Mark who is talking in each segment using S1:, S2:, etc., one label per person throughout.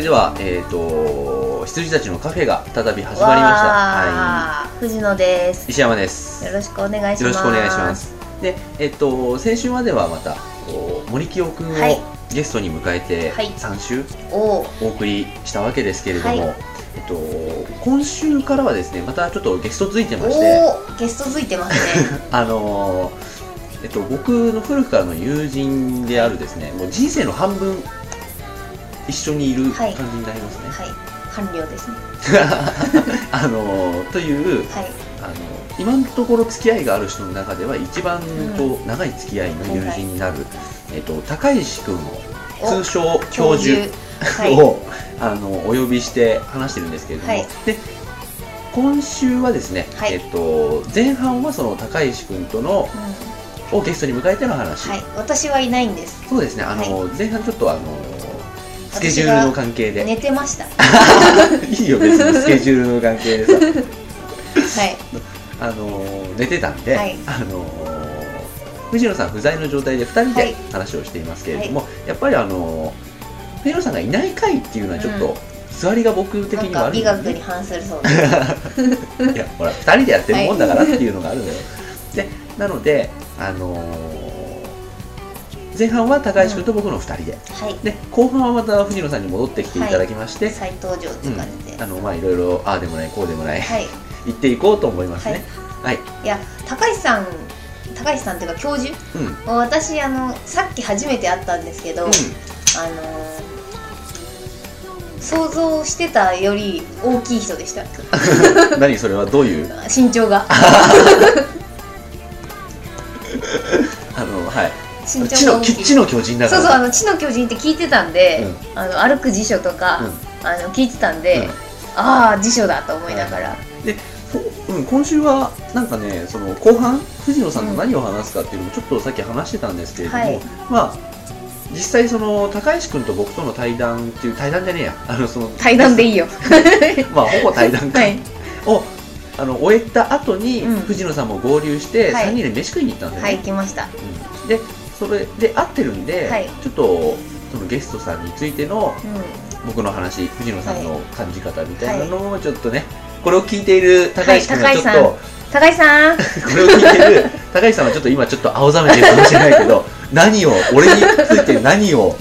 S1: はい、それでは、えっ、と、羊たちのカフェが再び始まりました。は
S2: わー藤野です。
S1: い、石山です。
S2: よろしくお願いします。
S1: よろしくお願いします。で、えっ、と、先週まではまた、こう森清くんを
S2: はい。
S1: ゲストに迎えて、
S2: はい。
S1: 3週
S2: お
S1: 送りしたわけですけれども、
S2: はい。
S1: えっと、今週からはですね、またちょっとゲストついてまして、
S2: ゲストついてますね。
S1: あのーえっと、僕の古くからの友人であるですね、もう人生の半分一緒にいる感
S2: はい。
S1: じになりますね。
S2: はい。官僚ですね。
S1: あのーという、
S2: はい。
S1: あの今のところ付き合いがある人の中では一番
S2: うん。
S1: と長い付き合いの友人になる、えっと、高石君を
S2: お
S1: 通称教授。
S2: はい。
S1: を、あのお呼びして話してるんですけれども、
S2: はい。
S1: で今週はですね、
S2: はい。
S1: えっと、前半はその高石君との
S2: うん。
S1: をゲストに迎えての話、
S2: はい。私はいないんです。
S1: そうですね。あの、前半ちょっとあのスケジュールの関係で。
S2: 寝てました。
S1: いいよ別にスケジュールの関係でさ。
S2: はい。
S1: あの寝てたんで、
S2: はい。
S1: あの藤野さん不在の状態で2人で
S2: はい。
S1: 話をしていますけれども、やっぱりあの藤野さんがいない回っていうのはちょっと、
S2: うん。
S1: 座りが僕的にはあ
S2: なんか美学に反するそうです。
S1: いやほら2人でやってるもんだからっていうのがあるのよ、でなのであの前半は高橋君と僕の2人で、
S2: はい。
S1: で後半はまた藤野さんに戻ってきていただきまして、
S2: 再登場っていう感じで、
S1: あのまあいろいろああでもないこうでもない、
S2: はい。
S1: 言っていこうと思いますね。はい、
S2: いや高橋さん高橋さんっていうか教授？
S1: うん。
S2: 私あのさっき初めて会ったんですけど、
S1: うん。
S2: あの想像してたより大きい人でした。
S1: 何それはどういう？
S2: 身長が。
S1: あのはい
S2: 身
S1: 地
S2: 長が大きい。
S1: の地の巨人だから。
S2: そうそうあの知の巨人って聞いてたんで、あの歩く辞書とか、あの聞いてたんで、
S1: うん。
S2: ああ辞書だと思いながら、
S1: で、こうん、今週はなんかねその後半藤野さんと何を話すかっていうのもちょっとさっき話してたんですけれども、
S2: はい。
S1: まあ実際その高石君と僕との対談っていう対談じゃねえや。あのその
S2: 対談でいいよ。
S1: まあほぼ対談会
S2: はい。
S1: を、あの終えた後に、
S2: うん。
S1: 藤野さんも合流して、
S2: はい。
S1: 3人で飯食いに行ったんだよね、
S2: はい行きました。
S1: うん。でそれで合ってるんで、
S2: はい。
S1: ちょっとそのゲストさんについての
S2: うん。
S1: 僕の話藤野さんの感じ方みたいなのをちょっとね、これを聞いている高石君はちょっと、
S2: はい高橋さん。
S1: これを聞いてる高石さんはちょっと今ちょっと青ざめてるかもしれないけど何を俺について何を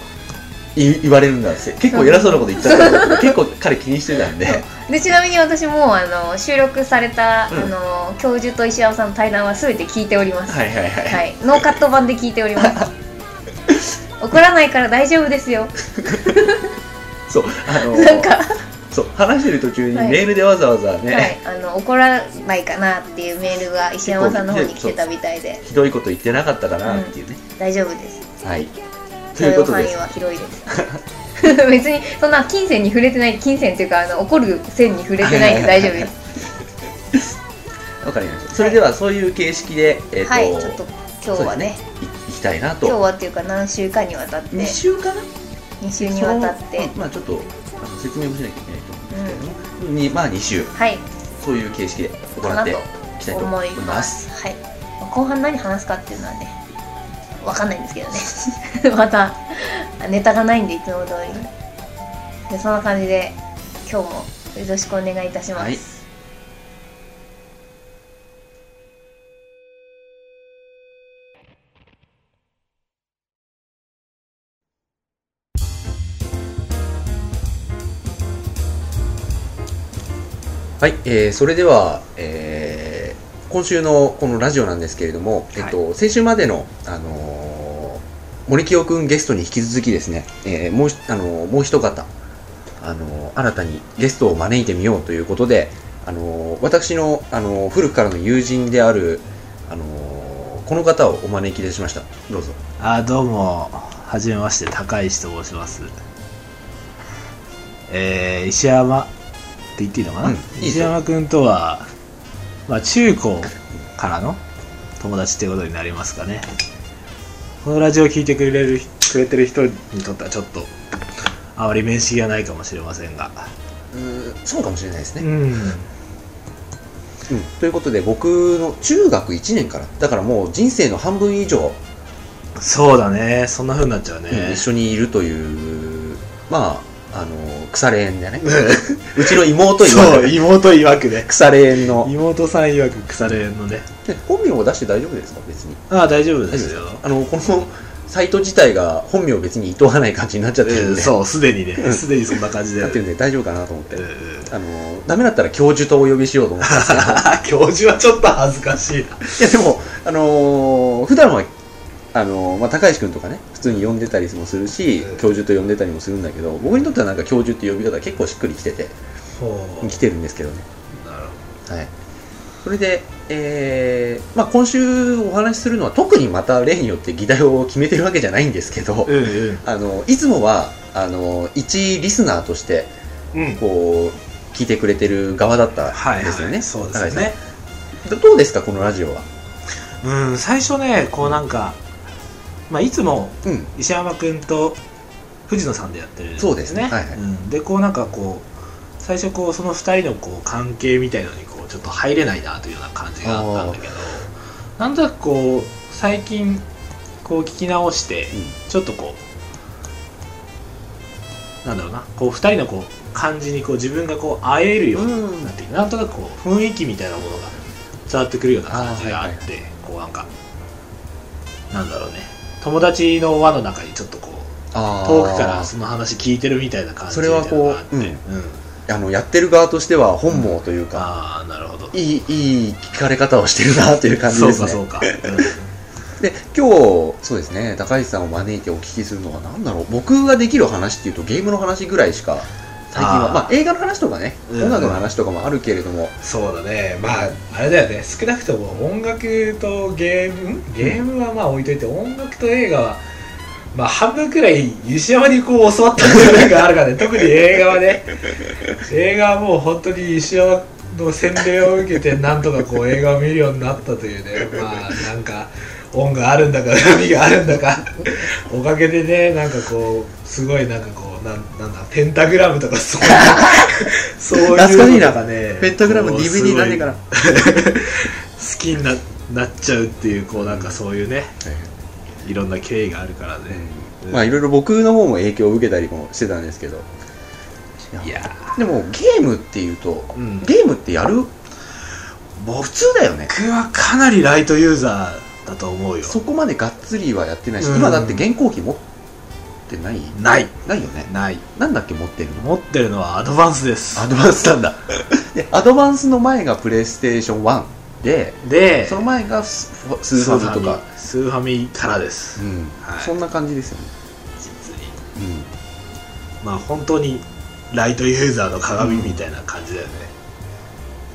S1: 言言われるんだって。結構偉そうなこと言っちゃったんだけど結構彼気にしてたんで。
S2: でちなみに私もあの収録された、
S1: うん。
S2: あの教授と石山さんの対談は全て聞いております。
S1: はいはいはい、
S2: はい、ノーカット版で聞いております。怒らないから大丈夫ですよ。
S1: そうあの
S2: なんか、
S1: そう話してる途中に
S2: はい。
S1: メールでわざわざね、
S2: はい、あの怒らないかなっていうメールが石山さんの方に来てたみたいで。
S1: ひどいこと言ってなかったかなっていうね、
S2: 大丈夫です。
S1: はい。と
S2: 許容範囲は広いです。別にそんな金銭に触れてない金銭っていうかあの怒る線に触れてないんで大丈夫です。
S1: わかりました。それではそういう形式で、えーと
S2: はい。ちょっと今日はね。
S1: いいきたいな
S2: 今日
S1: と
S2: はっていうか何週かにわたって。
S1: 2週かな
S2: ？2週にわたって。
S1: まあちょっと説明もしなきゃいけないと思うんですけれども、にまあ2週。
S2: はい。
S1: そういう形式で行っていきたいと思
S2: 思い
S1: いま
S2: す。はい。後半何話すかっていうのはねわかんないんですけどね。またネタがないんでいつも通り。でそんな感じで今日もよろしくお願いいたします、
S1: はい。はい、えーそれでは、えー今週のこのラジオなんですけれども、えっと、先週までの、あのー森清くんゲストに引き続きですね、えーもうひ、あのーもう一方、あのー新たにゲストを招いてみようということで、あのー私の、あのー古くからの友人である、あのーこの方をお招きいたしました。どうぞ。
S3: あどうも。はじめまして高石と申します。えー、石山って言っていいのかな、
S1: うんいい
S3: 石山君とは、まあ、中高からの友達ってことになりますかね。このラジオを聞いてくれるくれてる人にとってはちょっとあまり面識がないかもしれませんが。
S1: うーんそうかもしれないですね。
S3: うん。
S1: うん。ということで、僕の中学1年から、だからもう人生の半分以上、
S3: そうだね。そんな風になっちゃうね、
S1: うん一緒にいるという、まあ、あの腐れ縁でね。うちの妹曰
S3: そう
S1: くね
S3: 妹曰くね
S1: 腐れ縁の。
S3: 妹さん曰く腐れ縁のね。
S1: で本名を出して大丈夫ですか？別に。
S3: ああ大丈夫ですよ。
S1: あのこのサイト自体が本名を別にいとわない感じになっちゃってるんで、
S3: うんそうすでにね。
S1: うん。
S3: すでにそんな感じで。
S1: なってるんで大丈夫かなと思って、
S3: うんうん。
S1: あのダメだったら教授とお呼びしようと思ったんですけど。
S3: 教授はちょっと恥ずかしいな。い
S1: やでもあのー普段はあのーまあ、高石君とかね普通に呼んでたりもするし、
S3: うん
S1: 教授と呼んでたりもするんだけど僕にとってはなんか教授って呼び方結構しっくりきてて
S3: ほ
S1: 来てるんですけどね。
S3: なるほ
S1: はい。それで、えーまあ、今週お話しするのは特にまた例によって議題を決めてるわけじゃないんですけど、
S3: どうんうん
S1: あのいつもはあの一リスナーとして
S3: うん。
S1: こう聞いてくれてる側だった
S3: はい
S1: んですよね、
S3: はいそうですね。
S1: どどうですかこのラジオは？
S3: うん最初ねこうなんかまあいつも
S1: うん。
S3: 石山君と藤野さんでやってるん
S1: そうですね。はいはい。
S3: うん、でこうなんかこう最初こうその2人のこう関係みたいのにこうちょっと入れないなというような感じがあったんだけどなんとなくこう最近こう聞き直してちょっとこうなんだろうなこう2人のこう感じにこう自分がこう会えるようになってきてなんとなくこう雰囲気みたいなものが伝わってくるような感じがあって
S1: あーはい。
S3: こうなんかなんだろうね友達の輪の中にちょっとこう遠くからその話聞いてるみたいな感じ
S1: それはこううん。
S3: うん。
S1: あのやってる側としては本望というか、
S3: ああなるほど。
S1: いいいい聞かれ方をしてるなという感じですね。
S3: そうかそうか、
S1: で今日そうですね高石さんを招いてお聞きするのは何だろう。僕ができる話っていうとゲームの話ぐらいしか最近は。まあ映画の話とかね、
S3: うん
S1: 音楽の話とかもあるけれども。
S3: そうだね。まああれだよね。少なくとも音楽とゲームゲームはまあ置いといて音楽と映画はまあ半分くらい石山にこう教わった部分があるからね。特に映画はね。映画はもう本当に石山の洗礼を受けてなんとかこう映画を見るようになったというね。まあなんか恩があるんだか恨みがあるんだか。おかげでねなんかこうすごいなんかこうなんなんだペンタグラムとかそういう そういうのがね
S1: ペンタグラム DVD なんでかな、
S3: 好きにななっちゃうっていうこうなんかそういうねいろんな経緯があるからね、うん。
S1: まあいろいろ僕の方も影響を受けたりもしてたんですけど。
S3: いや
S1: でもゲームっていうと、
S3: うん。
S1: ゲームってやる？普通だよね。
S3: 僕はかなりライトユーザーだと思うよ。
S1: そこまでがっつりはやってないし、
S3: うん。
S1: 今だって現行機持ってない？
S3: ない。
S1: ないよね。
S3: ない。
S1: なんだっけ持ってるの？
S3: 持ってるのはアドバンスです。
S1: アドバンスなんだ。でアドバンスの前がプレイステーション1で
S3: で
S1: その前がススーファミとか。
S3: スーファミからです、
S1: うん。
S3: はい。
S1: そんな感じですよね、
S3: 実に。
S1: うん、
S3: まあ本当にライトユーザーの鏡みたいな感じだよね、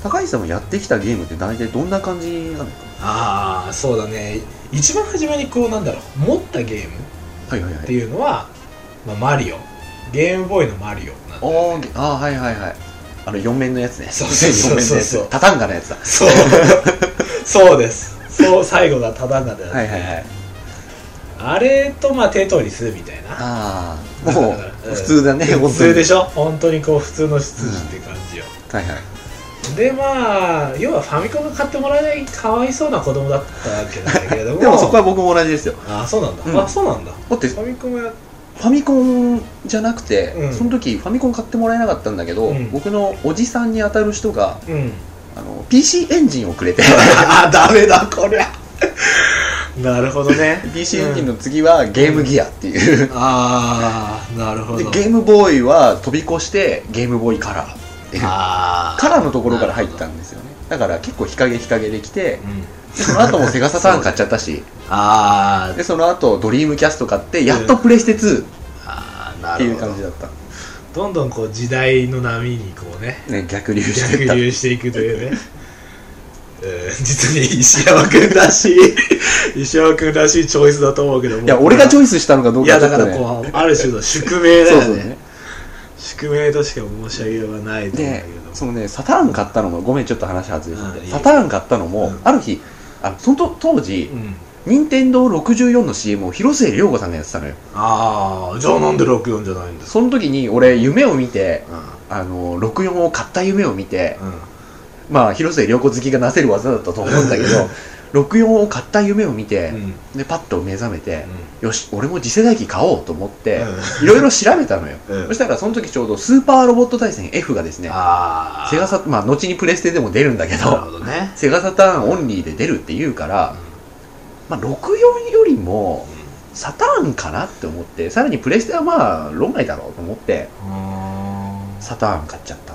S1: 高橋さんもやってきたゲームって大体どんな感じなの？か
S3: ああそうだね。一番初めにこうなんだろう。持ったゲームっていうのは、まあ、マリオ。ゲームボーイのマリオなんだよね。
S1: あーあーはいはいはい。あの4面のやつね。
S3: そうそうそうそう。
S1: 4面のやつタタンガのやつだ。
S3: そう。そうです。そう最後がタダンガで、
S1: はいはいはい。
S3: あれとまあテトリスみたいな。
S1: ああもう普通だね
S3: 普通で
S1: し
S3: しょ？本当に。こう普通の執事って感じよ、
S1: ょはいはい
S3: でまあ要はファミコンが買ってもらえないかわいそうな子供だったわけなんだけれども。
S1: でもそこは僕も同じですよ。
S3: あそうなんだ、
S1: うん。
S3: あそうなんだ。
S1: だって
S3: ファミコンはや
S1: ファミコンじゃなくて、
S3: うん。
S1: その時ファミコン買ってもらえなかったんだけど、
S3: うん。
S1: 僕のおじさんに当たる人が
S3: うん。
S1: あの PC エンジンをくれて。
S3: あダメだこりゃ。なるほどね。
S1: PC エンジンの次はゲームギアっていう、
S3: ああなるほど。
S1: でゲームボーイは飛び越してゲームボーイカラーっていう。
S3: あ
S1: カラーのところから入ったんですよね。だから結構日陰日陰できて
S3: うん。
S1: でその後もセガサターン買っちゃったし。
S3: あー。
S1: でその後ドリームキャスト買ってやっとプレステ2
S3: あーな
S1: っていう
S3: るほど
S1: 感じだった。
S3: どんどんこう時代の波にこうね
S1: ね逆流して
S3: 逆
S1: った。
S3: 流していくというね。うん。実に石山君らしい 石山君らしいチョイスだと思うけども。
S1: いや俺がチョ
S3: イ
S1: イスしたのかどう
S3: いやだからこうある種の宿命だよね。
S1: そうそうね
S3: 宿命としか申し上げようがないと思うんだ
S1: で
S3: けど。
S1: そのねサターン買ったのもごめんちょっと話外れちゃっ
S3: うんいい。
S1: サターン買ったのも、
S3: うん。
S1: ある日あのそのと当時
S3: うん。
S1: 任天堂64の CM を広末涼子さんがやってたのよ。
S3: ああじゃあなんで64じゃないんですか
S1: その時に俺夢を見て
S3: うん。
S1: あの64を買った夢を見て
S3: うん。
S1: まあ広末涼子好きがなせる技だったと思うんだけど 64を買った夢を見て、
S3: うん。
S1: でパッと目覚めて、よし俺も次世代機買おうと思って、
S3: う
S1: いろいろ調べたのよ、
S3: うん。
S1: そしたらその時ちょうどスーパーロボット対戦 F がですねセガサまあ後にプレステでも出るんだけど
S3: ね。
S1: セガサターンオンリーで出るって言うから、まあ、64よりもサターンかなって思ってさらにプレステはまあ論外だろうと思って
S3: うん。
S1: サターン買っちゃった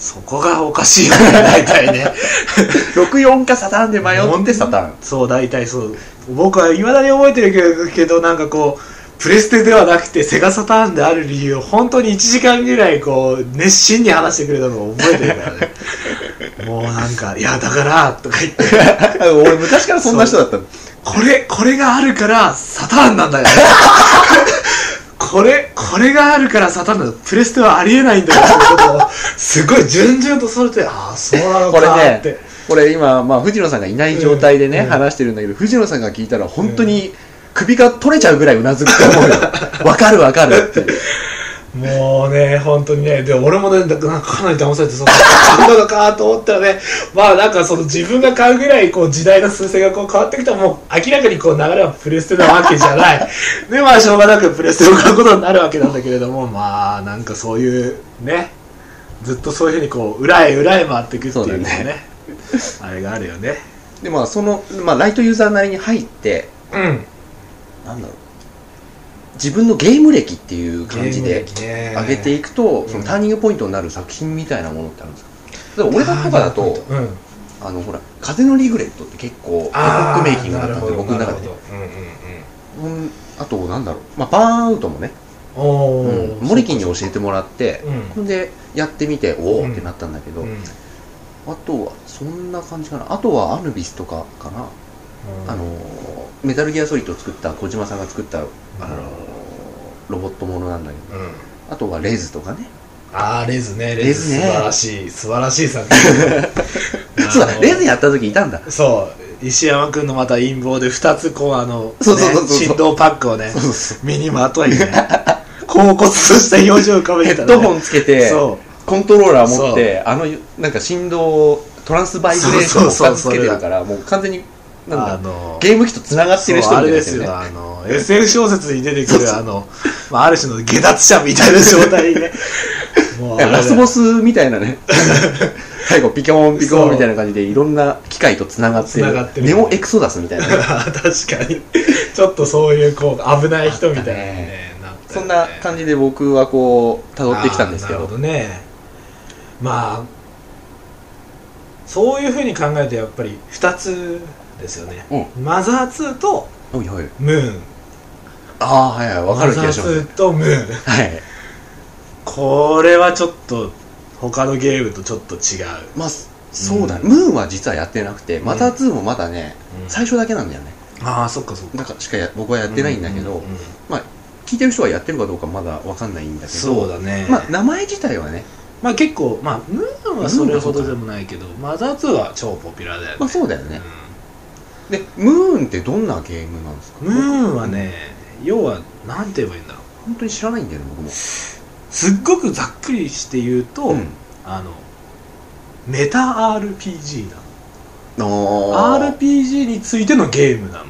S3: そこがおかしいよね 大体ね。
S1: 64かサターンで迷ってサターン
S3: そう大体そう。僕はいまだに覚えてるけどけどなんかこうプレステではなくてセガサターンである理由を本当に1時間ぐらいこう熱心に話してくれたのを覚えてるからね。もうなんか「いやだから」とか言って。
S1: 俺昔からそんな人だったの。
S3: これこれがあるからサターンなんだよねこれこれがあるからサターンなんだプレステはありえないんだよ。ことをすごい順々とそれてああそうなの
S1: これ
S3: か
S1: ね
S3: って、
S1: これ今、まあ、藤野さんがいない状態でね、
S3: うん。
S1: 話してるんだけど藤野さんが聞いたら本当に首が取れちゃうぐらいうなずくと思うよ。わかるわかるって
S3: もうね、本当にね、で俺もね、なんかかなり騙されて、そう、買うのかと思ったらね、まあなんかその自分が買うぐらいこう時代の趨勢がこう変わってきたらもう明らかにこう流れはプレステなわけじゃない。で、まあしょうがなくプレステを買うことになるわけなんだけれども、まあなんかそういうね、ずっとそういうふうにこう、裏へ裏へ回っていくっていうね、
S1: ね
S3: あれがあるよね。
S1: でまあその、まあ、ライトユーザーなりに入って
S3: うん。
S1: なんだろう自分のゲーム歴っていう感じで
S3: 上
S1: 上げていくと、そのターニングポイントになる作品みたいなものってあるんですか？例えば俺とかだと
S3: うん。
S1: あのほら「風のリグレット」って結構エポックメイキングだったんで僕の中で。ね
S3: うんうんうん。
S1: うん。あとなんだろう、まあ、バーンアウトもね、
S3: お
S1: うん。
S3: ー
S1: モリキンに教えてもらって
S3: うん。
S1: ほんでやってみておお
S3: うん。
S1: ってなったんだけど、
S3: うん。
S1: あとはそんな感じかな。あとはアヌビスとかかな、あのーメタルギアソリッドを作った小島さんが作った、あのーロボットものなんだけど。
S3: うん。
S1: あとはレズとかね。
S3: あーレズね。
S1: レズね。
S3: 素晴らしい。素晴らしい作品
S1: そうだレズやった時いたんだ。
S3: そう。石山君のまた陰謀で2つこうあの振動パックをね身にまといね恍惚とした表情を浮かべ
S1: ヘ
S3: てたら、ね、
S1: ッドホンつけて
S3: そ
S1: コントローラー持ってあのなんか振動トランスバイブレーションを2つつけてるからもう完全に
S3: う
S1: なんだ
S3: あの
S1: ゲーム機とつながってる人みたいですよね。
S3: れですよ。あの SF 小説に出てくるあの、まあ、ある種の下脱者みたいな状態にね もう
S1: ラスボスみたいなね。最後ピコーンピコーンみたいな感じでいろんな機械とつながってる
S3: ってる
S1: ネオエクソダスみたいなね。
S3: 確かに。ちょっとそういうこう危ない人みたいなね。ね。
S1: そんな感じで僕はこう辿ってきたんですけど。
S3: あーなるほどね。まあそういうふうに考えるとやっぱり2つですよね、マザー2とムーン
S1: ああはいはいわかる気がします。
S3: マザー2とムー。ン
S1: はい。
S3: これはちょっと他のゲームとちょっと違う、
S1: まあそうだね、
S3: うん。
S1: ムーンは実はやってなくてマター2もまだね、最初だけなんだよね。
S3: ああそっかそっか。
S1: だからしかや僕はやってないんだけど、
S3: うううん。
S1: まあ聞いてる人はやってるかどうかまだわかんないんだけど
S3: そうだね。
S1: まあ名前自体はね
S3: まあ結構まあムーンはそれほどでもないけどマザー2は超ポピュラーだよね、
S1: まあそうだよね、でムーンってどんなゲームなんですか？
S3: うんムーンはね要はなんて言えばいいんだろう。
S1: 本当に知らないんだよね僕も。
S3: すっごくざっくりして言うと、
S1: うん。
S3: あのメタ RPG なの。
S1: あ
S3: RPG についてのゲームなの。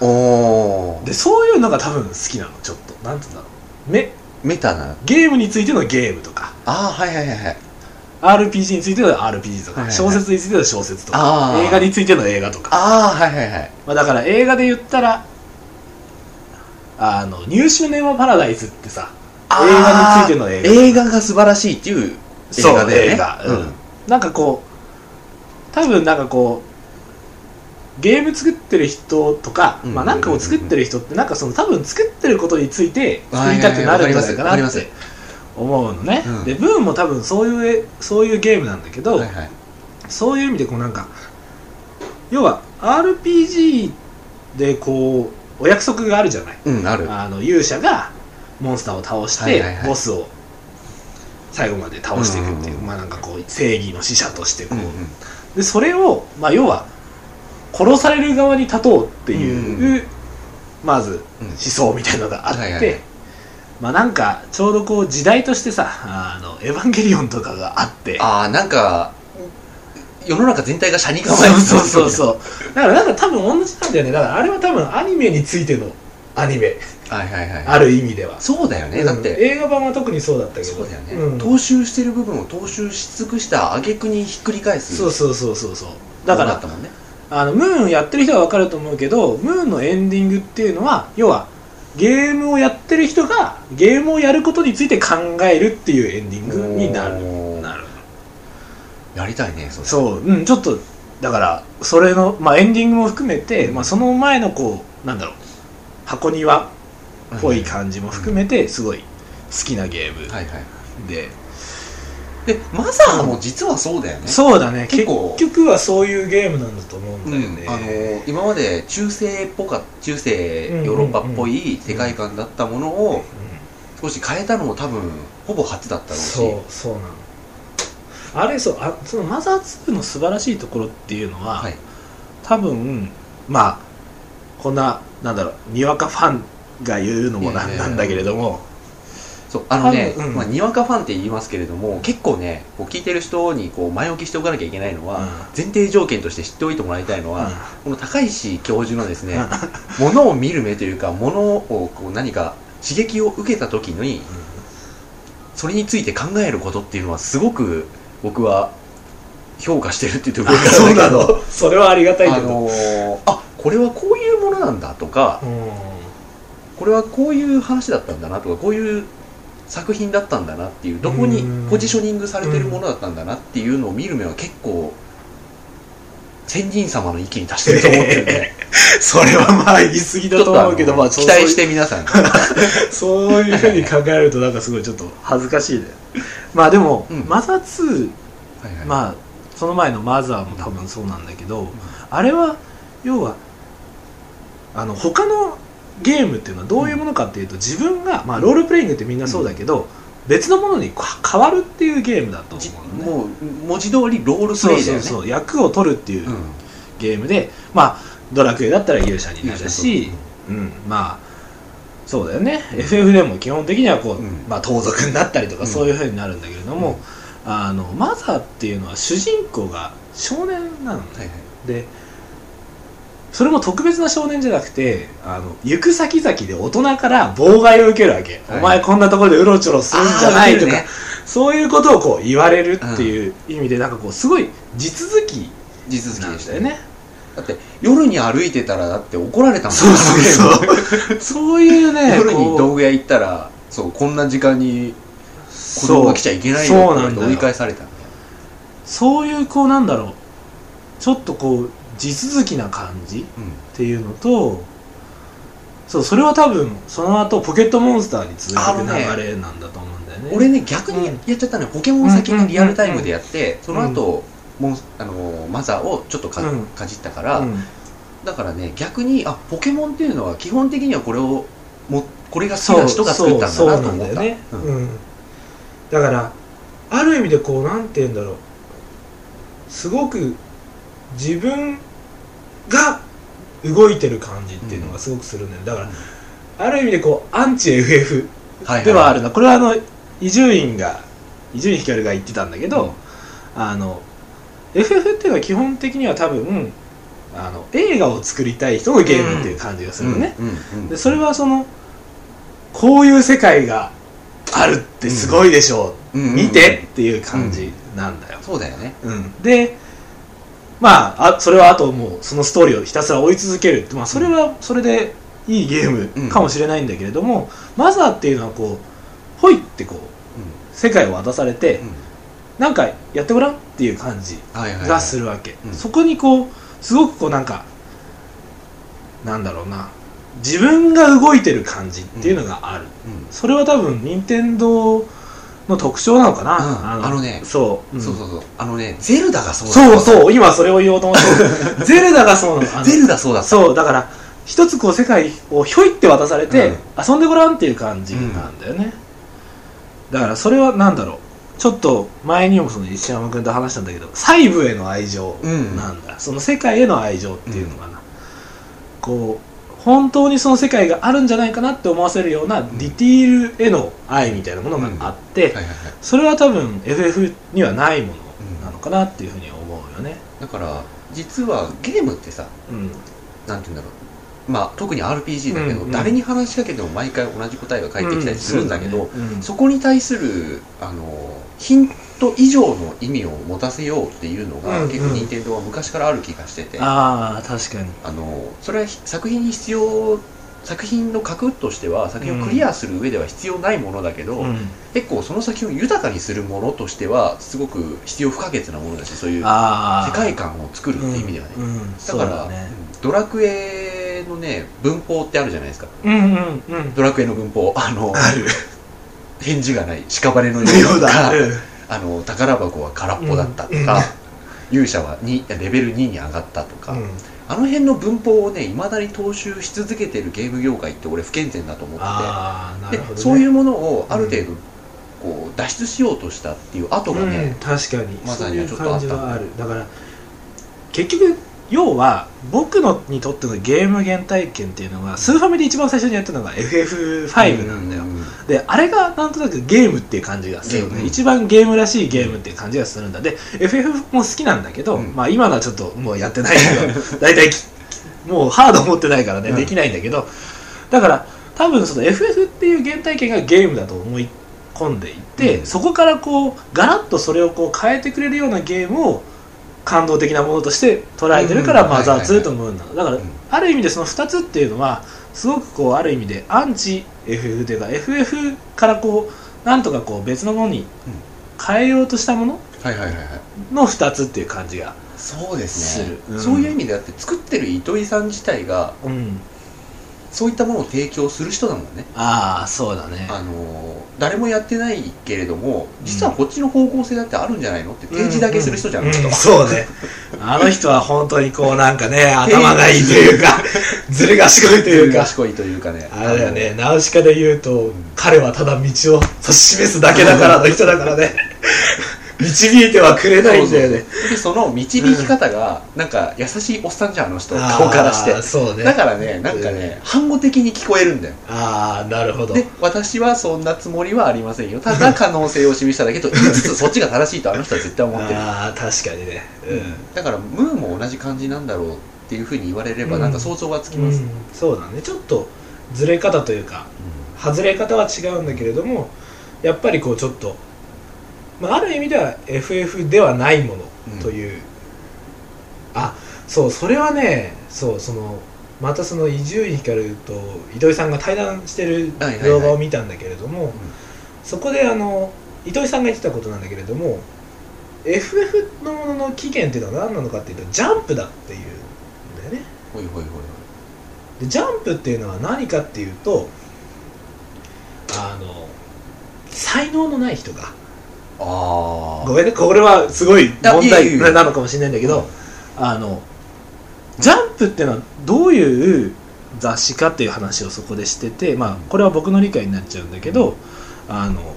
S1: おー。
S3: でそういうのが多分好きなのちょっと。なんて言うんだろう。め
S1: メタな？
S3: ゲームについてのゲームとか。
S1: ああはいはいはいはい。
S3: RPG についての RPG とか、
S1: はいはいはい。
S3: 小説についての小説とか。
S1: あー。
S3: 映画についての映画とか、
S1: ああはいはいはい。
S3: まあ、だから映画で言ったらあのニューシュネマパラダイスってさ映画についての映画。
S1: 映画が素晴らしいっていう映画だよね。
S3: 映画、うん。なんかこう多分なんかこうゲーム作ってる人とか、
S1: うん。
S3: まあなんかを作ってる人ってなんかその多分作ってることについて
S1: はい
S3: 作りたくなるんじゃないかなって思うのね、
S1: うん。
S3: でブーンも多分そういうそういうゲームなんだけど、
S1: はいはい。
S3: そういう意味でこうなんか要は RPG でこうお約束があるじゃない。
S1: うんある。
S3: あの勇者がモンスターを倒して、
S1: はいはいはい。
S3: ボスを最後まで倒していくっていう,、
S1: うんうんうん。
S3: まあなんかこう正義の使者としてこう、
S1: うんうん。
S3: でそれを、まあ、要は殺される側に立とうっていう、
S1: うん
S3: まず
S1: うん。
S3: 思想みたいなのがあって、
S1: はいはいはい。
S3: まあなんかちょうどこう時代としてさあのエヴァンゲリオンとかがあって。
S1: ああなんか世の中全体が車に構
S3: そう
S1: えて
S3: そうそうそうだからなんか多分同じなんだよね。だからあれは多分アニメについてのアニメ。
S1: はいはいはい。
S3: ある意味では、
S1: そうだよね、
S3: うん。
S1: だって
S3: 映画版は特にそうだったけど。
S1: そうだよね、
S3: うん。
S1: 踏襲してる部分を踏襲し尽くした挙句にひっくり返す。
S3: そうそうそうそうそう。だから
S1: だね
S3: あのムーンやってる人は分かると思うけどムーンのエンディングっていうのは要はゲームをやってる人がゲームをやることについて考えるっていうエンディングになる
S1: やりたいねそれ。
S3: そううんちょっとだからそれの、まあ、エンディングも含めて、まあ、その前のこうなんだろう箱庭っぽい感じも含めてすごい好きなゲーム
S1: はいはい。
S3: で、
S1: でマザーも実はそうだよね。
S3: そうだね。結局はそういうゲームなんだと思うん
S1: う
S3: だよね、
S1: ん。あのー今まで中世っぽか中世
S3: うんうんうん
S1: ヨーロッパっぽい世界観だったものを少し変えたのも多分ほぼ初だったろうし。
S3: そうそうなのあれそうあそのマザー2の素晴らしいところっていうのは、
S1: はい。
S3: 多分まあこんななんだろうにわかファンが言うのもなんなんだけれども。
S1: そうあのね、
S3: うん。
S1: まあ、にわかファンって言いますけれども結構ねこう聞いてる人にこう前置きしておかなきゃいけないのは、
S3: うん。
S1: 前提条件として知っておいてもらいたいのは、
S3: うん。
S1: この高石教授のですねものを見る目というかものをこう何か刺激を受けた時にそれについて考えることっていうのはすごく僕は評価してるっていうところ
S3: あそうなの。それはありがたい
S1: あ
S3: けど、
S1: のーあこれはこういうものなんだとか
S3: うん。
S1: これはこういう話だったんだなとかこういう作品だったんだなっていうどこに
S3: うん。
S1: ポジショニングされてるものだったんだなっていうのを見る目は結構先人様の域に達してると思ってるんで。
S3: それはまあ言い過ぎだと思うけど、まあ
S1: 期待して皆さん
S3: そうそういうふうに考えるとなんかすごいちょっと恥ずかしいね。まあでも、
S1: うん。
S3: マザー2
S1: はいはい。
S3: まあその前のマザーも多分そうなんだけど、あれは要はあの他のゲームっていうのはどういうものかっていうと自分が、まあ、ロールプレイングってみんなそうだけど、別のものにか変わるっていうゲームだと思
S1: じ
S3: うのね。
S1: もう文字通りロールプ
S3: そう
S1: レイだよね。
S3: そうそう役を取るっていう
S1: うん。
S3: ゲームで、まあドラクエだったら勇者になる
S1: 勇
S3: し、うん、まあそうだよね、FF でも基本的にはこう、
S1: うん。
S3: まあ、盗賊になったりとか
S1: うん。
S3: そういうふうになるんだけれども、あのマザーっていうのは主人公が少年なのね。
S1: はいはい。
S3: でそれも特別な少年じゃなくてあの行く先々で大人から妨害を受けるわけ、
S1: はい。
S3: お前こんなところでうろちょろするんじゃないとか、
S1: ね。
S3: そういうことをこう言われるっていう意味で、なんかこうすごい地続き
S1: 地続きでした
S3: よね。
S1: だって夜に歩いてたらだって怒られたもん
S3: そうそうそう。そういうね
S1: 夜に道具屋行ったらそうこんな時間に子供が来ちゃいけないよって追い返された
S3: そういうこうなんだろう。ちょっとこう地続きな感じっていうのとそうそれは多分その後ポケットモンスターに続いていく流れなんだと思うんだよね。
S1: 俺ね逆に
S3: うん。
S1: やっちゃったのよ、ポケモンを先にリアルタイムでやって、その後、モンあのマザーをちょっとか,、
S3: うん。
S1: かじったから、
S3: うん。
S1: だからね逆にあポケモンっていうのは基本的にはこれをもこれが好きな人が作ったんだなと
S3: そう
S1: 思った
S3: なんだよね、
S1: うん。
S3: うんだからある意味でこうなんて言うんだろう。すごく自分が動いてる感じっていうのがすごくするんだよ、だからある意味でこうアンチ FF
S1: はい
S3: ではあるな、これはあの伊集院が伊集院光が言ってたんだけど、あの FF っていうのは基本的には多分あの映画を作りたい人のゲームっていう感じがするのね、
S1: うんうんうん。
S3: でそれはそのこういう世界があるってすごいでしょう、
S1: うん。うん
S3: 見てっていう感じなんだよ、
S1: そうだよね。
S3: うん。でまああそれはあともうそのストーリーをひたすら追い続けるって、まあ、それはそれでいいゲームかもしれないんだけれども、マザーっていうのはこうほいってこう世界を渡されて、
S1: うんうん。
S3: なんかやってごらんっていう感じ
S1: はいはいはい。
S3: がするわけ、
S1: うん。
S3: そこにこうすごくこうなんかなんだろうな自分が動いてる感じっていうのがある、
S1: うん。
S3: それは多分任天堂の特徴なのかな、
S1: うん。あのね。
S3: そう、うん。
S1: そうそうそう。あのねゼルダがそうだ。
S3: そうそう。今それを言おうと思って。ゼルダがそうなの。
S1: ゼルダそうだ。
S3: そう。だから一つこう世界をひょいって渡されて、遊んでごらんっていう感じなんだよね、だからそれはなんだろう。ちょっと前にもその石山君と話したんだけど細部への愛情なんだ、その世界への愛情っていうのかな、こう本当にその世界があるんじゃないかなって思わせるようなディティールへの愛みたいなものがあって、それは多分 FF にはないものなのかなっていうふうに思うよね。
S1: だから実はゲームってさ
S3: うん。
S1: なんて言うんだろう。まあ特に RPG だけど、
S3: うんうん。
S1: 誰に話しかけても毎回同じ答えが返ってきたりするんだけど、
S3: そ
S1: こに対するあのヒント以上の意味を持たせようっていうのが、
S3: うんうん。
S1: 結構任天堂は昔からある気がしてて、
S3: ああ確かに。
S1: あのそれは作品に必要作品の核としては作品をクリアする上では必要ないものだけど、
S3: うん。
S1: 結構その作品を豊かにするものとしてはすごく必要不可欠なものだしそういう世界観を作るっていう意味ではね、
S3: うんうん。
S1: だから
S3: だね。
S1: うんドラクエのね文法ってあるじゃないですか。
S3: うんうんうん。
S1: ドラクエの文法。あの
S3: ある。
S1: 返事がない。屍の
S3: よう
S1: ようだあの宝箱は空っぽだったとか、
S3: うん。
S1: 勇者は2レベル2に上がったとか、
S3: うん。
S1: あの辺の文法をねいまだに踏襲し続けてるゲーム業界って俺不健全だと思ってて、
S3: ね、
S1: でそういうものをある程度こう脱出しようとしたっていう後が
S3: うん
S1: ね、
S3: 確かに。
S1: まさにちょっとあった
S3: だから結局要は僕のにとってのゲーム原体験っていうのがスーファミで一番最初にやったのが FF5 なんだよ、
S1: うん
S3: であれがなんとなくゲームっていう感じがするよね、
S1: うん。
S3: 一番ゲームらしいゲームっていう感じがするんだ。で FF も好きなんだけど、
S1: うん。
S3: まあ今のはちょっともうやってないけど 大体きもうハード持ってないからね、
S1: うん。
S3: できないんだけど。だから多分その FF っていう原体験がゲームだと思い込んでいて、
S1: うん。
S3: そこからこうガラッとそれをこう変えてくれるようなゲームを感動的なものとして捉えてるから
S1: うん。
S3: マザー2
S1: はいはいはい
S3: と思うんだだから
S1: うん
S3: ある意味でその2つっていうのはすごくこうある意味でアンチ FF というか FF からこうなんとかこう別のものに変えようとしたもの
S1: はいはいはいはい。
S3: の2つっていう感じが
S1: そうです
S3: る。うん。
S1: そういう意味であって作ってる糸井さん自体が
S3: うん
S1: そういったものを提供する人だもんね。
S3: ああそうだね。
S1: あのー誰もやってないけれども実はこっちの方向性だってあるんじゃないのって提示だけする人じゃん、
S3: う
S1: あの人
S3: そうね。あの人は本当にこうなんかね頭がいいというか ずる賢いというか。
S1: 賢いというかね。
S3: あれだよね。ナウシカで言うと彼はただ道を指し示すだけだからの人だからね導いてはくれないんだよね。
S1: でその導き方がなんか優しいおっさんじゃんあの人顔からして。
S3: そうね。
S1: だからねなんかね反語的に聞こえるんだよ。
S3: ああなるほど。
S1: で私はそんなつもりはありませんよ。ただ可能性を示しただけと言いつつそっちが正しいとあの人は絶対思ってる。
S3: ああ確かにね。
S1: だからムーも同じ感じなんだろうっていうふうに言われれば
S3: うん。
S1: なんか想像がつき
S3: うん、
S1: ます、
S3: うん。そうだね。ちょっとずれ方というか外れ方は違うんだけれどもやっぱりこうちょっと、まあ、ある意味では FF ではないものという、あそうそれはねそうそのまたその伊集院光と糸井さんが対談してる動画を見たんだけれども、そこであの糸井さんが言ってたことなんだけれども FF のものの起源っていうのは何なのかっていうとジャンプだっていうんだよね。
S1: ほいほいほいほ
S3: でジャンプっていうのは何かっていうとあの才能のない人が
S1: ああ
S3: ごめんねこれはすごい問題なのかもしれないんだけどあのジャンプっていうのはどういう雑誌かっていう話をそこでしててまあこれは僕の理解になっちゃうんだけどあの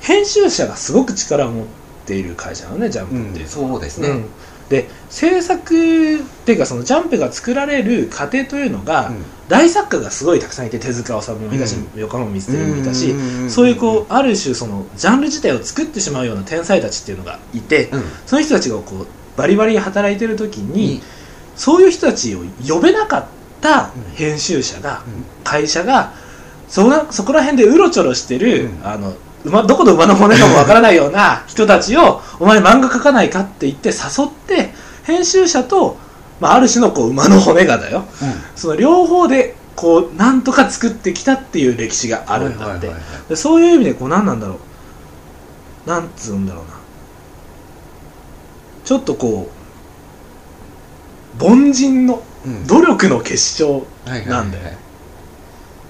S3: 編集者がすごく力を持っている会社なのねジャンプ
S1: うん
S3: っていう
S1: そうですね、
S3: うんで制作っていうかそのジャンプが作られる過程というのが、
S1: うん。
S3: 大作家がすごいたくさんいて手塚治虫もいたし、
S1: う
S3: 横浜光輝もいたし、
S1: ん。
S3: そういうこうある種そのジャンル自体を作ってしまうような天才たちっていうのがいて、
S1: うん。
S3: その人たちがこうバリバリ働いてる時に、
S1: に
S3: そういう人たちを呼べなかった
S1: うん。
S3: 編集者が、
S1: うん。
S3: 会社がそのそこら辺でうろちょろしてる、
S1: うん。
S3: あの馬どこの馬の骨かもわからないような人たちを「お前漫画描かないか?」って言って誘って編集者と、まあ、ある種のこう馬の骨がだよ。その両方でこうなんとか作ってきたっていう歴史があるんだって、でそういう意味でこう何なんだろう。なんつうんだろうな。ちょっとこう凡人の
S1: うん。
S3: 努力の結晶、なんだよ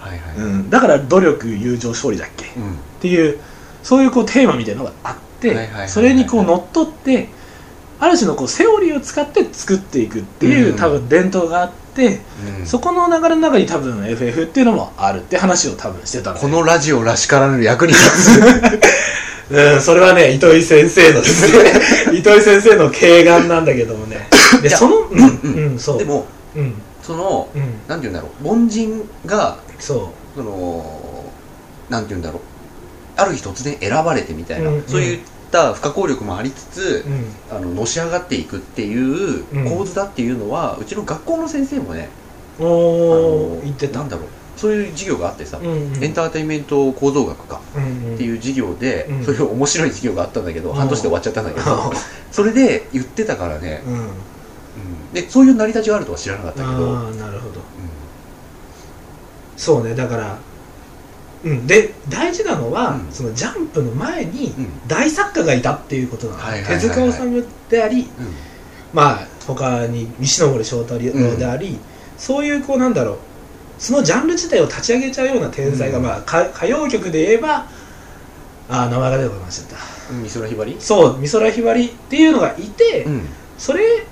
S1: はいはい、
S3: うん、だから努力友情勝利だっけ？っ
S1: うん。
S3: ていうそういうこうテーマみたいなのがあって、それにこう乗っ取ってある種のこうセオリーを使って作っていくっていう、
S1: うん。
S3: 多分伝統があって、
S1: うん。
S3: そこの流れの中に多分 FF っていうのもあるって話を多分してた
S1: このラジオらしからぬ役に立つ。
S3: うん、それはね、糸井先生のですね、糸井先生の敬願なんだけどもね。で、その、うん、
S1: うん。
S3: うん、そう。
S1: で、も
S3: うん、
S1: その
S3: うん、
S1: なんて言うんだろう。凡人が
S3: そ
S1: そのなんて言うんだろう。ある日突然選ばれてみたいな、
S3: うん。
S1: そういった不可抗力もありつつ、
S3: うん。
S1: あののし上がっていくっていう
S3: うん。
S1: 構図だっていうのは、うちの学校の先生もね
S3: お
S1: あの
S3: お言ってた。
S1: なんだろう。そういう授業があってさ、
S3: うんうん。
S1: エンターテインメント構造学か
S3: うんうん。
S1: っていう授業で、
S3: うん。
S1: そういう面白い授業があったんだけど、
S3: うん。
S1: 半年で終わっちゃったんだけど、それで言ってたからね、
S3: うん。
S1: うん。でそういう成り立ちがあるとは知らなかったけど、
S3: なるほどそうねだからうん。で大事なのは、
S1: うん。
S3: そのジャンプの前に
S1: うん。
S3: 大作家がいたっていうことなの、
S1: はいはいはいはい。
S3: 手塚治虫であり
S1: うん。
S3: まあ他に西野森章太郎であり、そういうこうなんだろうそのジャンル自体を立ち上げちゃうような天才が、
S1: うん。
S3: まあか歌謡曲で言えばあー名前が出てこなかった。
S1: うん。美空ひばり？
S3: そう美空ひばりっていうのがいて、
S1: うん。
S3: それ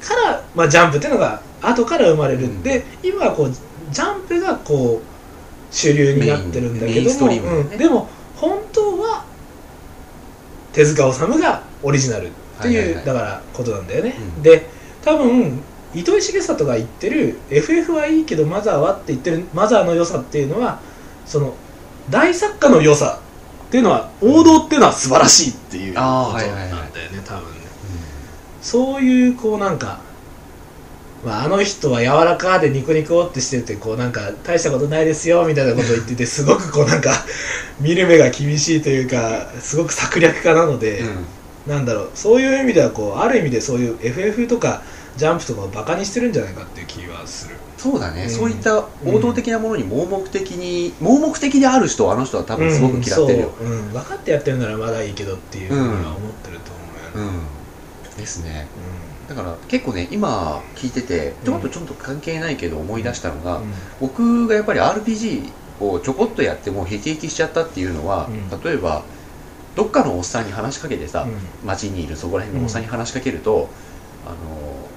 S3: から、まあ、ジャンプっていうのが後から生まれる、
S1: うん。
S3: で今はこうジャンプがこう主流になってるんだけども、
S1: ね。
S3: うん。でも本当は手塚治虫がオリジナルっていう、
S1: はいはいはい。
S3: だからことなんだよね、
S1: うん。
S3: で多分糸井重里が言ってる FF はいいけどマザーはって言ってるマザーの良さっていうのはその大作家の良さっていうのは王道っていうのは素晴らしいっていうことなんだよね、
S1: はいはいはい。
S3: 多分ね。そういうこうなんか、まあ、あの人は柔らかでニコニコってしててこうなんか大したことないですよみたいなことを言ってて すごくこうなんか見る目が厳しいというかすごく策略家なので、
S1: うん。
S3: なんだろうそういう意味ではこうある意味でそういう FF とかジャンプとかをバカにしてるんじゃないかっていう気はする。
S1: そうだね、
S3: うん。
S1: そういった王道的なものに盲目的に、盲目的である人はあの人は多分すごく嫌ってるよ、
S3: う。ん。分かってやってるならまだいいけどっていうふうには思ってると思うよね、
S1: うん。ですねだから結構ね今聞いててちょっとちょっと関係ないけど思い出したのが、
S3: うん。
S1: 僕がやっぱり RPG をちょこっとやってもうへきへきしちゃったっていうのは、
S3: うん。
S1: 例えばどっかのおっさんに話しかけてさ、
S3: うん。
S1: 街にいるそこら辺のおっさんに話しかけると、あの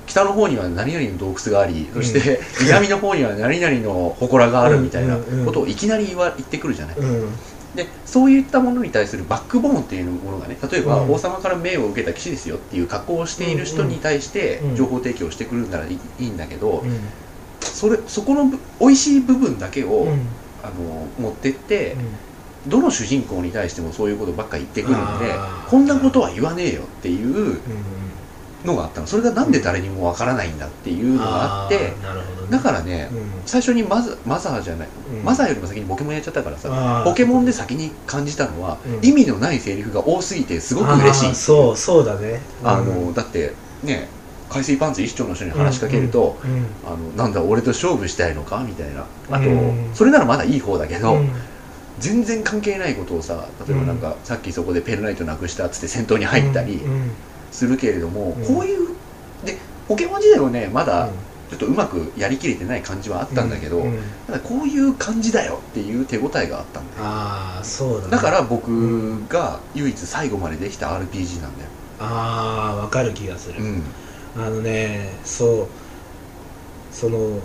S1: 北の方には何々の洞窟があり、そして 南の方には何々の祠があるみたいなことをいきなり言わ言ってくるじゃない、
S3: うん
S1: でそういったものに対するバックボーンっていうものがね例えば、
S3: うん。
S1: 王様から命を受けた騎士ですよっていう格好をしている人に対して情報提供してくるならいいんだけど、
S3: うん。
S1: それそこのぶ美味しい部分だけを、
S3: うん。
S1: あの持ってって、どの主人公に対してもそういうことばっか言ってくるんでこんなことは言わねえよっていう
S3: うん
S1: のがあったの。それがなんで誰にもわからないんだっていうのがあって
S3: ね。
S1: だからね、
S3: うん。
S1: 最初にマザマザーじゃない、
S3: うん。
S1: マザーよりも先にポケモンやっちゃったからさポケモンで先に感じたのは、
S3: うん。
S1: 意味のないセリフが多すぎてすごく嬉しい。
S3: そうそうだね。
S1: あの、だってね海水パンツ一丁の人に話しかけると、
S3: うん。うん。
S1: あのなんだ俺と勝負したいのかみたいな。あと、
S3: うん。
S1: それならまだいい方だけど、
S3: うん。
S1: 全然関係ないことをさ例えばなんか、さっきそこでペンライトなくしたっつって戦闘に入ったりするけれども、
S3: うん。
S1: こういうでポケモン時代はねまだ
S3: うん。
S1: ちょっとうまくやりきれてない感じはあったんだけど、
S3: うん。うん。
S1: ただこういう感じだよっていう手応えがあったんだよ。
S3: ああそうだね。
S1: だから僕が唯一最後までできた RPG なんだよ、
S3: ああわかる気がする、
S1: うん。
S3: あのねそう。その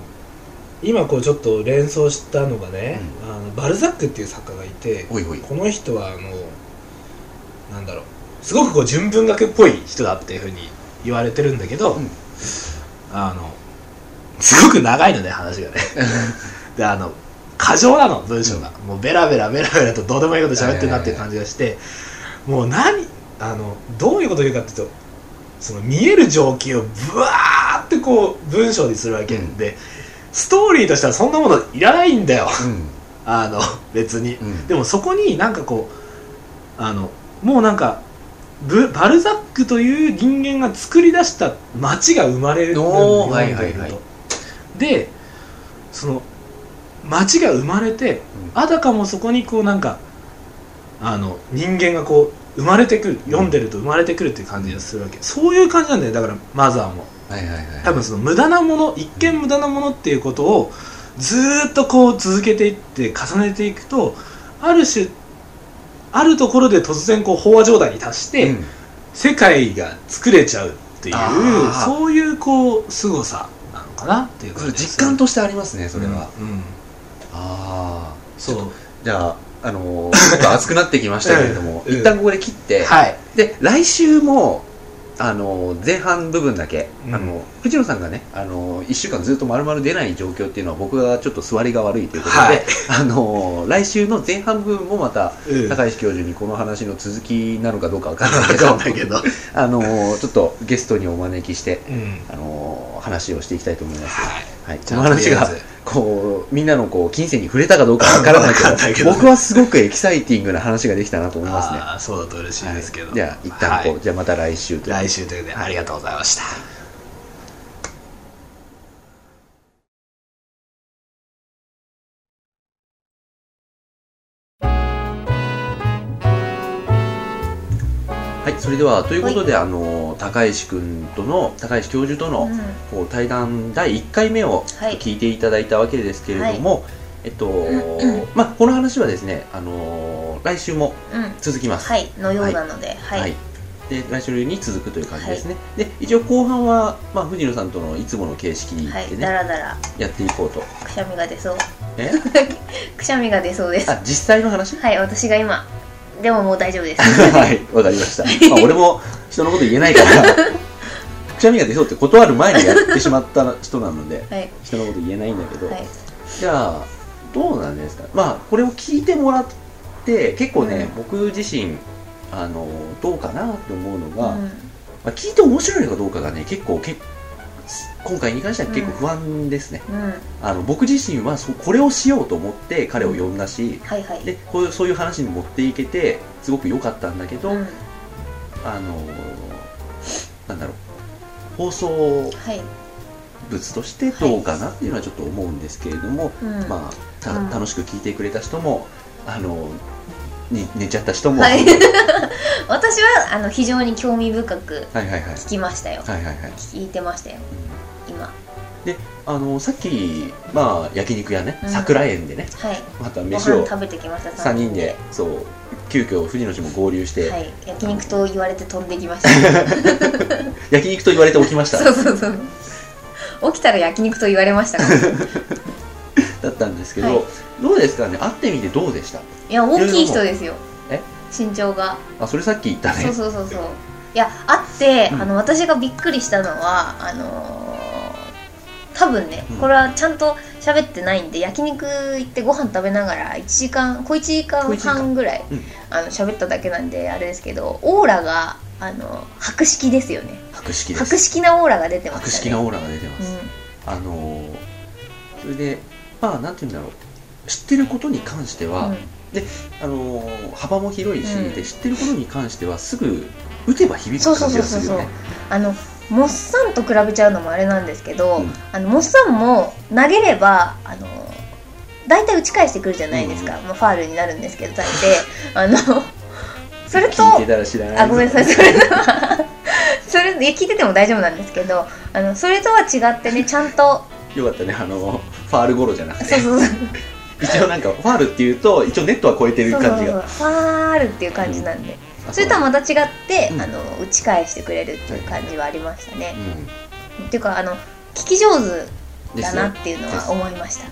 S3: 今こうちょっと連想したのがね、あのバルザックっていう作家がいて
S1: おいおい。
S3: この人はあのなんだろうすごくこう純文学っぽい人だっていうふうに言われてるんだけど、
S1: うん。
S3: あのすごく長いのね話がね。であの過剰なの文章が、もうベラベラベラベラとどうでもいいこと喋ってるなっていう感じがして、もう何あのどういうことを言うかっていうとその見える情景をブワーってこう文章にするわけ、
S1: うん。
S3: でストーリーとしてはそんなものいらないんだよ。
S1: うん。
S3: あの別に、
S1: うん。
S3: でもそこになんかこうあのもうなんかブバルザックという人間が作り出した街が生まれるんだよ
S1: はいはいはい。
S3: でその街が生まれて、あたかもそこにこうなんかあの人間がこう生まれてくる読んでると生まれてくるっていう感じがするわけ。そういう感じなんだよだからマザーも。
S1: はいはいはい。
S3: 多分その無駄なもの一見無駄なものっていうことをずーっとこう続けていって重ねていくとある種あるところで突然こう飽和状態に達して、
S1: うん。
S3: 世界が作れちゃうっていうそういうこう凄さなのかなっていう感じ
S1: 実感としてありますねそれは、
S3: うんうん。
S1: ああ
S3: そう。
S1: じゃああのーちょっと熱くなってきましたけれども、
S3: う ん
S1: 一旦ここで切って、
S3: はい。
S1: で来週もあの前半部分だけ、
S3: うん。
S1: あの藤野さんがねあの1週間ずっと丸々出ない状況っていうのは僕がちょっと座りが悪いということで、
S3: はい。
S1: あの来週の前半部分もまた
S3: うん。
S1: 高石教授にこの話の続きなのかどうかわかんないけど。あのちょっとゲストにお招きして
S3: うん。
S1: あの話をしていきたいと思います。
S3: はい。
S1: はい、この話がこうみんなのこう金銭に触れたかどうかわからないけ
S3: わかんないけど。
S1: ど僕はすごくエキサイティングな話ができたなと思いますね。
S3: あーそうだと嬉しいですけど、
S1: はい。じゃあ一旦こう、
S3: はい。
S1: じゃあまた来週という
S3: 来週ということでありがとうございました
S1: はい、それではということで、あの高石君との高石教授との、
S2: うん。
S1: こう対談第1回目を
S2: はい。
S1: 聞いていただいたわけですけれども、えっと、まあこの話はですね、あの来週も
S2: うん。
S1: 続きます。
S2: はいのようなのではい、
S1: で来週に続くという感じですね。で一応後半はまあ藤野さんとのいつもの形式で
S2: はい、
S1: ね、
S2: だらだら
S1: やっていこうと。
S2: くしゃみが出そう。
S1: え？
S2: くしゃみが出そうです。
S1: あ実際の話？
S2: はい私が今でももう大丈夫です。
S1: はい、わかりました。まあ俺も人のこと言えないから。くしゃみが出そうって断る前にやってしまった人なので
S2: はい。
S1: 人のこと言えないんだけど、
S2: はい。
S1: じゃあどうなんですか？まあこれを聞いてもらって結構ね、僕自身あのどうかなって思うのが、
S2: うん。
S1: まあ、聞いて面白いかどうかがね結構け今回に関しては結構不安ですね、
S2: うん。
S1: あの僕自身はそこれをしようと思って彼を呼んだし、
S2: はいはい。
S1: でこういうそういう話に持っていけてすごく良かったんだけど、
S2: うん。
S1: あのなんだろう。放送
S2: はい。
S1: 物としてどうかなっていうのはちょっと思うんですけれども、
S2: うん。
S1: まあた
S2: うん。
S1: 楽しく聞いてくれた人もあのに寝ちゃった人も、
S2: はい。私はあの非常に興味深く聞きましたよ。
S1: はいはいはい。
S2: 聞いてましたよ。今。
S1: であのさっきまあ焼肉屋ね、
S2: うん。
S1: 桜園でね
S2: はい。
S1: また
S2: ご
S1: 飯を
S2: 飯食べてきました
S1: 3人でそう急遽藤野氏も合流して、
S2: はい。焼肉と言われて飛んできました。
S1: 焼肉と言われて起きました。
S2: そうそうそう。起きたら焼肉と言われました
S1: だったんですけど、
S2: はい。
S1: どうですかね？会ってみてどうでした？
S2: や大きい人ですよ。
S1: え？
S2: 身長が。
S1: あそれさっき言ったね。
S2: そうそうそうそう。いやあって、
S1: うん。
S2: あの私がびっくりしたのはあのー多分ね
S1: うん。
S2: これはちゃんと喋ってないんで焼肉行ってご飯食べながら1時間小1時間
S1: 小一時間。
S2: 半ぐらい
S1: うん。
S2: あの喋っただけなんであれですけどオーラがあの博識ですよね。
S1: 博識です。
S2: 博識なオーラが出てま
S1: 博
S2: したね
S1: 識なオーラが出てます、あのーそれでまあなんて言うんだろう。知ってることに関しては、
S2: うん。
S1: あのー幅も広いし、
S2: うん。
S1: で知ってることに関してはすぐ打てば響く感
S2: そうそうそうそう
S1: じがするよね
S2: あのモッサンと比べちゃうのもあれなんですけど、
S1: うん。
S2: あのモッサンも投げればあの大体打ち返してくるじゃないですか、
S1: うん。
S2: まあ、ファールになるんですけど大抵。あのそれとあごめんなさい。それ それいや聞いてても大丈夫なんですけどあのそれとは違ってねちゃんと
S1: よかったねあのファールゴロじゃなくて。
S2: そうそうそう。
S1: 一応なんかファールっていうと一応ネットは超えてる感じが。
S2: ファールっていう感じなんで、
S1: あ
S2: それとはまた違って、
S1: うん。
S2: あの打ち返してくれるっていう感じはありましたね、
S1: う
S2: っていうかあの聞き上手だなっていうのは思いました。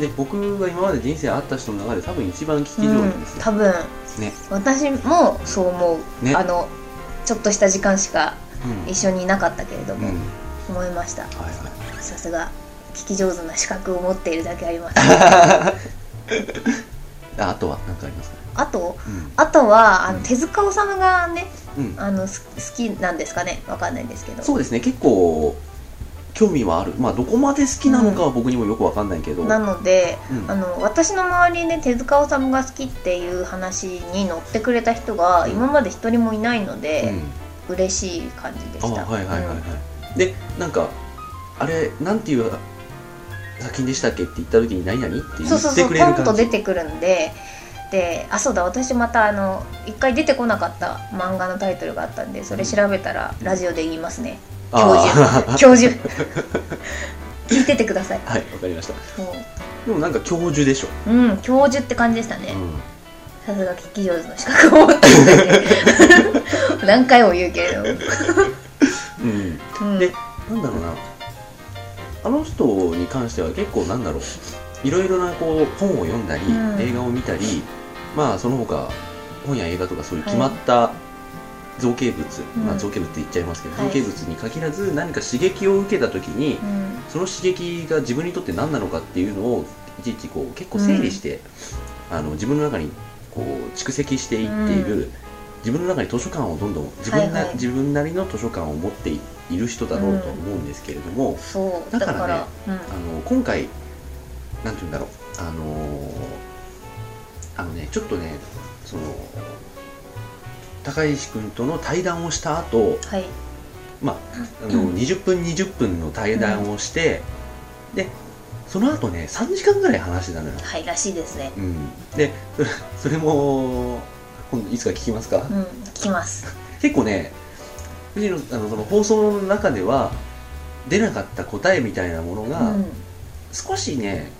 S1: で僕が今まで人生あった人の中で多分一番聞き上
S2: うん
S1: 手ですよ、
S2: 多分。
S1: ね、
S2: 私もそう思う、
S1: ね。
S2: あのちょっとした時間しか
S1: うん。
S2: 一緒にいなかったけれども、
S1: うん。
S2: 思いました。
S1: はいはい。
S2: さすが聞き上手な資格を持っているだけあります。
S1: あ あとは何かありますか？ね
S2: あと
S1: うん。
S2: あとはあの
S1: うん。
S2: 手塚治虫がね
S1: うん。
S2: あのす好きなんですかね？わかんないんですけど。
S1: そうですね。結構興味はある。まあどこまで好きなのかは僕にもよくわかんないけど、
S2: なので
S1: うん。
S2: あの私の周りで手塚治虫が好きっていう話に乗ってくれた人が
S1: うん。
S2: 今まで一人もいないの
S1: う
S2: で、
S1: ん。
S2: 嬉しい感じで
S1: あ
S2: した。
S1: はいはいはいはい、
S2: うん。
S1: でなんかあれなんていう作品でしたっけ？って言った時に何々？って言って
S2: そうそうそうポンと出てくるんでであそうだ私またあの一回出てこなかった漫画のタイトルがあったんでそれ調べたらラジオで言いますね。教
S1: あ
S2: 授。教授。聞いててください。
S1: ーはいわかりました。
S2: も
S1: でもなんか教授でしょ、
S2: ううん教授って感じでしたね。
S1: うん。
S2: さすが聞き上手の資格を持っていて。何回も言うけれども、
S1: うん、
S2: うん、
S1: でなんだろうなあの人に関しては結構なんだろういろいろなこう本を読んだり、
S2: うん。
S1: 映画を見たりまあその他本や映画とかそういう決まった造形物、まあ、
S2: うん
S1: 造形物って言っちゃいますけど、
S2: はい。
S1: 造形物に限らず何か刺激を受けた時に、
S2: うん。
S1: その刺激が自分にとって何なのかっていうのをいちいちこう結構整理して、あの自分の中にこう蓄積していっている、
S2: う
S1: 自分の中に図書館をどんどん自分な,、
S2: はいはい。
S1: 自分なりの図書館を持っている人だろうと思うんですけれども、
S2: そう
S1: だかね
S2: だかららうん。
S1: あの今回なんて言うんだろうあのーあのねちょっとねその高石君との対談をした後
S2: はい。
S1: まああの、
S2: うん。
S1: 20分20分の対談をして、でその後ね3時間ぐらい話してたのよ、
S2: はいらしいですね。
S1: うん、でそれそれも今度いつか聞きますか、
S2: うん聞きます。
S1: 結構ね藤野あのその放送の中では出なかった答えみたいなものが、
S2: うん。
S1: 少しね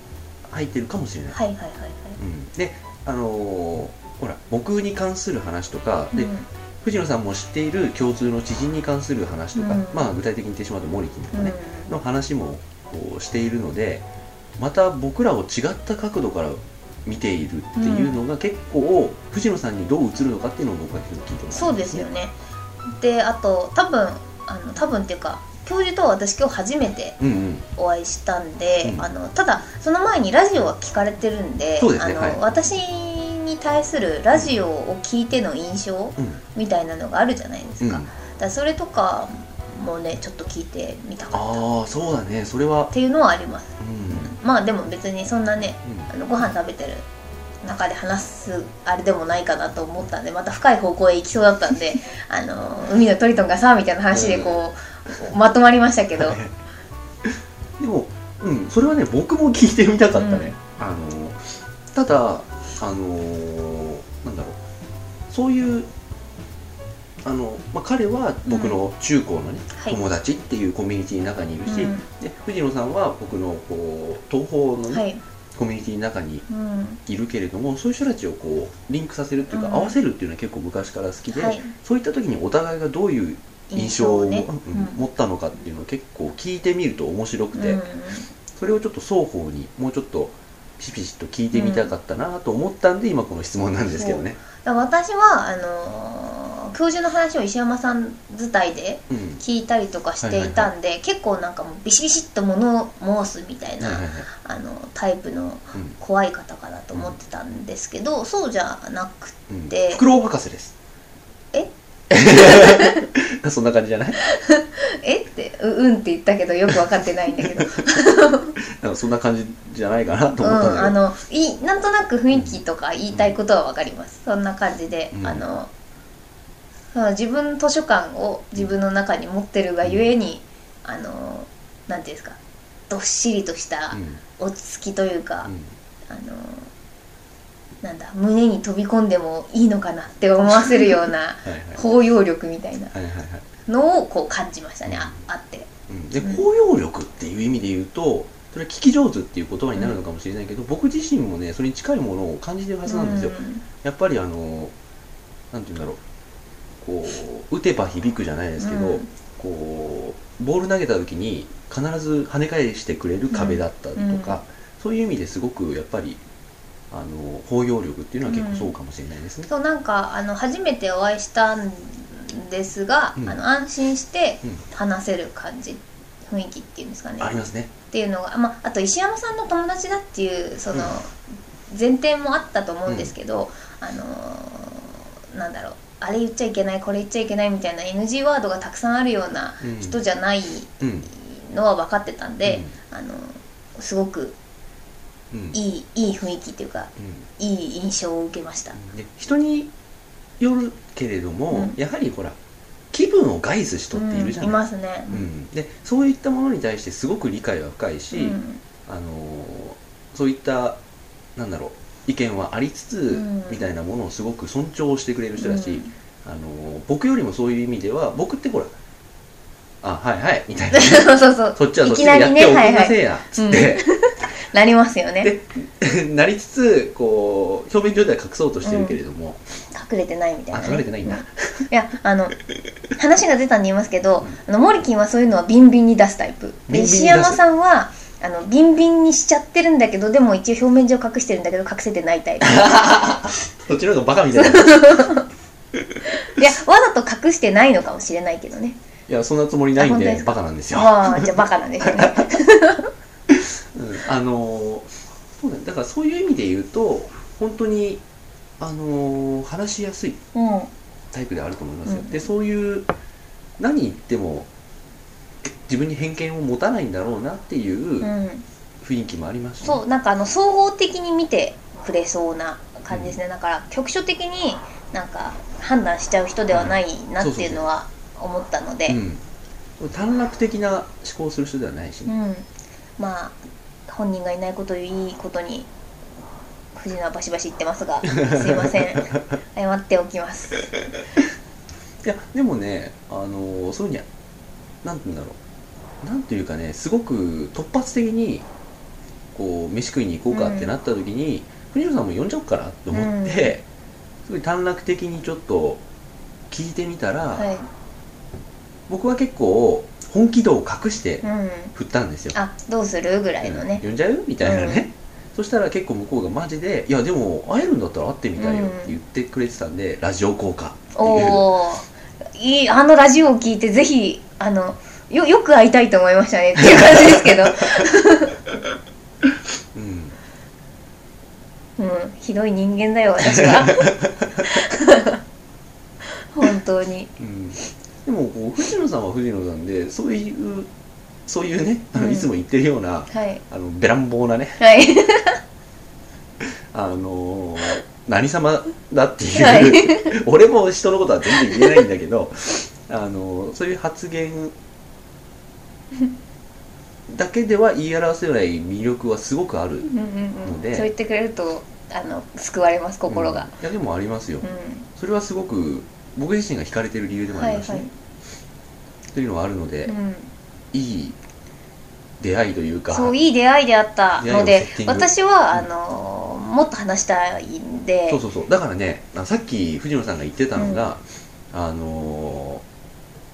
S1: 入ってるかもしれない、
S2: はいはいはいはい。
S1: うん、であのーほら僕に関する話とか、で
S2: うん。
S1: 藤野さんも知っている共通の知人に関する話とか、
S2: うん。
S1: まあ具体的に言ってしまうとモリキンとか
S2: うん。
S1: ね、の話もこうしているのでまた僕らを違った角度から見ているっていうのが結構、藤野さんにどう映るのかっていうのを僕は聞いてます、
S2: そうですよねであと多分あの多分っていうか教授とは私今日初めて
S1: うんうん。
S2: お会いしたんで、
S1: うん。
S2: あのただその前にラジオは聞かれてるんであの、
S1: はい。
S2: 私に対するラジオを聞いての印象
S1: うん。
S2: みたいなのがあるじゃないですか,、
S1: うん。
S2: だからそれとかもねちょっと聞いてみたかった。っ
S1: ああそうだね。それは。
S2: ていうのはあります。
S1: うん。
S2: まあでも別にそんなね
S1: うん。
S2: あのご飯食べてる中で話すあれでもないかなと思ったんでまた深い方向へ行きそうだったんで あの海のトリトンがさみたいな話でこう、まとまりましたけど、
S1: でも、うん、それはね僕も聞いてみたかったね、あのただあのなんだろう。そういうあの、まあ、彼は僕の中高のね、
S2: はい。
S1: 友達っていうコミュニティの中にいるし、
S2: うん。
S1: で藤野さんは僕のこう東宝の、ね
S2: はい、
S1: コミュニティの中に
S2: うん。
S1: いるけれどもそういう人たちをこうリンクさせるっていうか、
S2: うん。
S1: 合わせるっていうのは結構昔から好きで、
S2: はい、
S1: そういった時にお互いがどういう印象を
S2: ね、
S1: うん持ったのかっていうのを結構聞いてみると面白くて、
S2: うん
S1: それをちょっと双方にもうちょっとピシピシと聞いてみたかったなと思ったんで、今この質問なんですけどね。
S2: 私はあのー教授の話を石山さん伝いで
S1: うん。
S2: 聞いたりとかしていたんで、結構なんかもうビシビシッと物を申すみたいな、あのタイプの怖い方かなと思ってたんですけど、そうじゃなく
S1: うんうん。
S2: で
S1: フクロウ博士です。
S2: え？
S1: そんな感じじゃない？
S2: え？ってううんって言ったけどよく分かってないんだけど。
S1: なんかそんな感じじゃないかなと
S2: うん
S1: 思ったんだけど、
S2: あのいいなんとなく雰囲気とか言いたいことは分かります、そんな感じで、
S1: うん。
S2: あの自分図書館を自分の中に持ってるがゆえに、あのなんていうんですかどっしりとした
S1: うん。
S2: 落ち着きというか、
S1: うん。
S2: あのなんだ胸に飛び込んでもいいのかなって思わせるような
S1: はいはい。
S2: 包容力みたいなのをこう感じましたねああって。
S1: うん。で
S2: うん。
S1: 包容力っていう意味で言うとそれは聞き上手っていう言葉になるのかもしれないけど、僕自身もねそれに近いものを感じてるはずなんですよ、
S2: うん。
S1: やっぱりあのなんて言うんだろうこう打てば響くじゃないですけど、
S2: うん。
S1: こうボール投げた時に必ず跳ね返してくれる壁だったりとか、
S2: うん。
S1: そういう意味ですごくやっぱりあの包容力っていうのは結構そうかもしれないですね。
S2: そうなんかあの初めてお会いしたんですが、
S1: うん。
S2: あの安心して
S1: うん。
S2: 話せる感じ雰囲気っていうんですかね。
S1: ありますね。
S2: っていうのが、まあ、あと石山さんの友達だっていうその前提もあったと思うんですけど、あのーなんだろうあれ言っちゃいけないこれ言っちゃいけないみたいな NG ワードがたくさんあるような
S1: うん
S2: 人じゃない
S1: うん
S2: のは分かってたんで、あのすごくいいいい雰囲気っていうか
S1: うん。
S2: いい印象を受けました。
S1: で人によるけれども、
S2: うん。
S1: やはりほら気分を害す人っているじゃない、
S2: うんいますね。
S1: うん。でそういったものに対してすごく理解は深いし、
S2: うん。
S1: あのーそういったなんだろう意見はありつつ、
S2: うん。
S1: みたいなものをすごく尊重してくれる人だし、
S2: うん。
S1: あのー僕よりもそういう意味では僕ってほらあはいはいみたいな。
S2: そうそうそ
S1: っちはそっち
S2: いきなりね
S1: でやっておき
S2: はいはい。
S1: なせえや、つって、
S2: なりますよね。
S1: で なりつつこう表面上では隠そうとしてるけれども、
S2: 隠れてないみたいな、
S1: あ隠れてないんだ、
S2: いやあの話が出たんで言いますけど、あのモリキンはそういうのはビンビンに出すタイプ。で石山さんはあのビンビンにしちゃってるんだけどでも一応表面上隠してるんだけど隠せてないタイプ。
S1: そっちの方がバカみたいな。
S2: いやわざと隠してないのかもしれないけどね。
S1: いやそんなつもりないんで
S2: で
S1: バカなんですよ、
S2: ああじゃあバカなんですよね。
S1: うん。あのそうだね。だからそういう意味で言うと本当にあの話しやすい
S2: うん。
S1: タイプであると思いますよ、
S2: うん
S1: でそういう何言っても自分に偏見を持たないんだろうなっていう
S2: うん。
S1: 雰囲気もありますしね、
S2: そうなんかあの総合的に見てくれそうな感じですね、だから局所的になんか判断しちゃう人ではないなっていうのは思ったので、
S1: うん、短絡的な思考をする人ではないし。ね、
S2: うん、まあ本人がいないことをいいことに藤野はバシバシ言ってますがすいません。謝っておきます。
S1: いやでもねあのそういうふうになんて言うんだろう。なんていうかねすごく突発的にこう飯食いに行こうかってなった時に、藤野さんも呼んじゃおうかなと思って、すごい短絡的にちょっと聞いてみたら、
S2: はい、
S1: 僕は結構本気度を隠して
S2: うん、
S1: 振ったんですよ、
S2: あどうするぐらいのね。
S1: うん。呼んじゃうみたいなね、そしたら結構向こうがマジで「いやでも会えるんだったら会ってみたいよ」って言ってくれてたんで、ラジオ効果っていう
S2: いいあのラジオを聞いてぜひあのよよく会いたいと思いましたねっていう感じですけど。
S1: うん。
S2: うん。ひどい人間だよ私は。本当に。
S1: うん。でもこう藤野さんは藤野さんでそういうそういうねあの
S2: うん。
S1: いつも言ってるような、
S2: はい。
S1: あのべらんぼうなね。
S2: はい。
S1: あのー何様だっていう、
S2: はい。
S1: 俺も人のことは全然言えないんだけどあのーそういう発言だけでは言い表せない魅力はすごくある、
S2: うんうんうん。
S1: ので。
S2: そう言ってくれるとあの救われます心が、
S1: うん。いやでもありますよ、
S2: うん。
S1: それはすごく僕自身が惹かれてる理由でもありますしね、
S2: はいはい。
S1: というのはあるので、
S2: うん。
S1: いい出会いというか
S2: そういい出会いであったので私はあのもっと話したいんで
S1: そうそうそう。だからねあさっき藤野さんが言ってたのが、あのー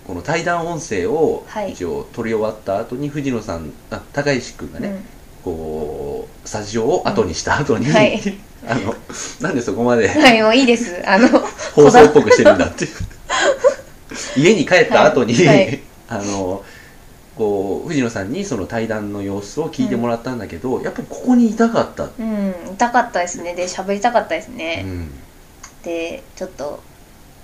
S1: この対談音声を
S2: はい。
S1: 一応取り終わった後に藤野さんあ高石君がね、こうスタジオを後にした後に、
S2: うんはい。
S1: あのなんでそこまで
S2: うん、はいもういいです。あの
S1: 放送っぽくしてるんだっていう。家に帰った後に、
S2: はいはい。
S1: あのこう藤野さんにその対談の様子を聞いてもらったんだけど、やっぱりここにいたかった、
S2: うん痛かったですね。で喋りたかったですね、
S1: うん。
S2: でちょっと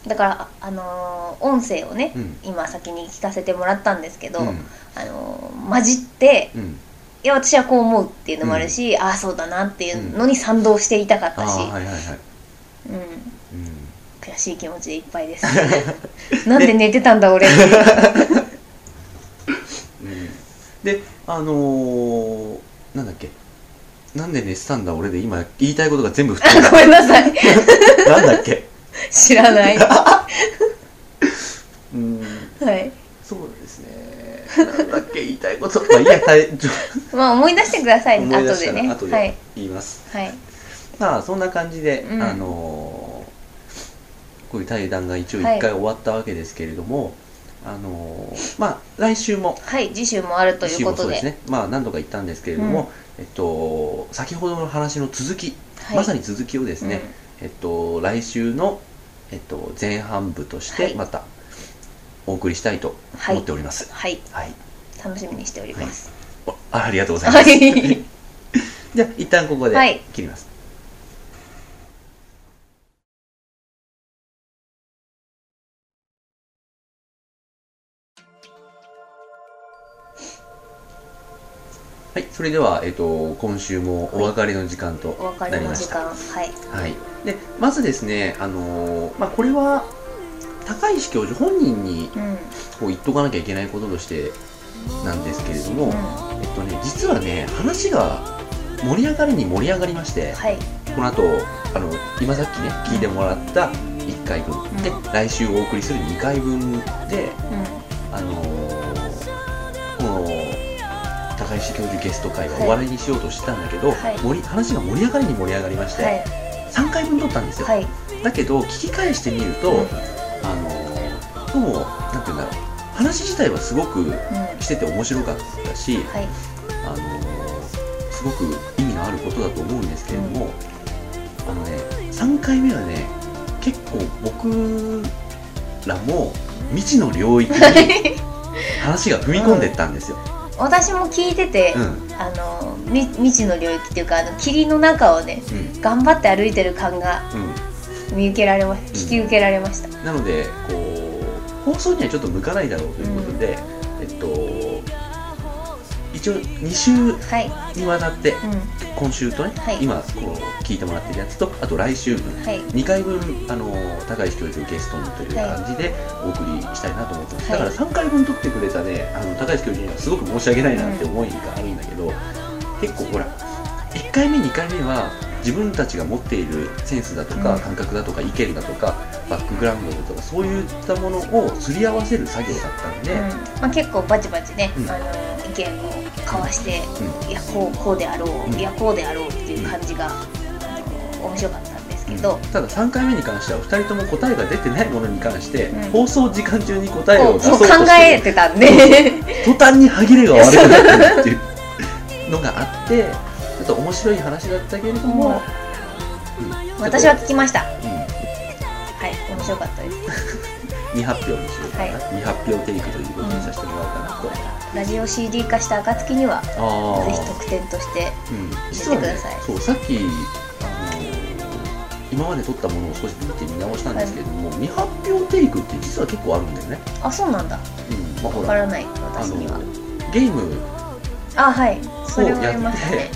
S2: だからああのー音声をね、
S1: うん。
S2: 今先に聞かせてもらったんですけど、
S1: うん。
S2: あのー混じって
S1: うん。
S2: いや私はこう思うっていうのもあるし、ああそうだなっていうのに賛同していたかったし、
S1: はいはいはい、
S2: うん、
S1: うん。
S2: 悔しい気持ちでいっぱいです。なんで寝てたんだ俺
S1: であのー、なんだっけ？なんで寝てたんだ？俺で今言いたいことが全部吹っ飛んだ
S2: ごめんなさい。
S1: なんだっけ？
S2: 知らない。
S1: うん。
S2: はい。
S1: そうですね。なんだっけ？言いたいこと。まあいいやたいちょ
S2: まあ思い出してください。
S1: 思い出
S2: 後でね。
S1: したら後
S2: はい。
S1: で言います、
S2: はい。
S1: まあそんな感じで、
S2: うん。
S1: あのーこういう対談が一応
S2: はい。
S1: 一回終わったわけですけれども、あのーまあ来週も。
S2: はい次週もあるということで。
S1: ですね。まあ何度か言ったんですけれども、えっと先ほどの話の続き、
S2: はい。
S1: まさに続きをですね、えっと来週の、えっと、前半部とし
S2: はい。
S1: てまたお送りしたいと思っております。
S2: はい。
S1: はい、
S2: 楽しみにしております。
S1: おあありがとうございます、
S2: はい。
S1: じゃあ一旦ここで
S2: はい。
S1: 切ります、それでは、えっと、今週もお別れの時間となりました。
S2: はい。
S1: はい、でまずですね、あのーまあ、これは高石教授本人に
S2: うん。
S1: こう言っとかなきゃいけないこととしてなんですけれども、
S2: うん。
S1: えっとね、実はね話が盛り上がりに盛り上がりまして
S2: はい。
S1: この後あの今さっきね聞いてもらった1回分、
S2: ん。
S1: で来週お送りする2回分で、
S2: うん。
S1: あのーこの高石教授ゲスト会は
S2: はい。
S1: 終わりにしようとしてたんだけど、
S2: はい。
S1: 話が盛り上がりに盛り上がりまして、
S2: はい。
S1: 3回分撮ったんですよ、
S2: はい。
S1: だけど聞き返してみると、
S2: うん。
S1: あのーどうもなんて言うんだろう。話自体はすごく
S2: うん。
S1: してて面白かったし、
S2: はい。
S1: あのーすごく意味のあることだと思うんですけれども、あのね3回目はね結構僕らも未知の領域に話が踏み込んでったんですよ。
S2: 私も聞いてて、
S1: うん。
S2: あのみ未知の領域っていうかあの霧の中をね
S1: うん。
S2: 頑張って歩いてる感が
S1: う
S2: 見受けられま聞き受けられました、
S1: ん、なのでこう放送にはちょっと向かないだろうということで、えっと一応2週
S2: はい、
S1: にわたって
S2: う
S1: 今週とね、
S2: はい。
S1: 今こう聞いてもらってるやつとあと来週分。
S2: ん、はい。
S1: 2回分あの高石教授をゲストにという感じでお送りしたいなと思ってます、
S2: はい。
S1: だから3回分撮ってくれたねあの高石教授にはすごく申し訳ないなって思いがあるんだけど、結構ほら1回目2回目は自分たちが持っているセンスだとか、
S2: うん。
S1: 感覚だとか意見だとかバックグラウンドだとかそういったものをすり合わせる作業だったんで、
S2: うん。まあ、結構バチバチね、
S1: うん。
S2: あの意見を交わして、
S1: う
S2: いやこうこうであろう、
S1: うん。
S2: いやこうであろうっていう感じが、あの面白かったんですけど、
S1: ただ3回目に関しては2人とも答えが出てないものに関して、
S2: うん。
S1: 放送時間中に答えを出そうとして
S2: えてたんで。
S1: 途端に歯切れが悪くなってるっていう。のがあってちょっと面白い話だったけれども、うん。
S2: 私は聞きました。は
S1: うん。
S2: い面白かったです
S1: 未発表にしようかな、
S2: はい。
S1: 未発表テイクということにさせてもらおうかなと、
S2: ラジオ CD 化した暁にはぜひ特典として
S1: うん、
S2: 見
S1: 実はね
S2: てください。
S1: そうさっき、あのー今まで撮ったものを少し見て見直したんですけれども、未発表テイクって実は結構あるんだよね、
S2: あそうなんだ。
S1: うん。まあ、ほ
S2: わかららない私には。
S1: ゲーム
S2: あはい。それもやりましたね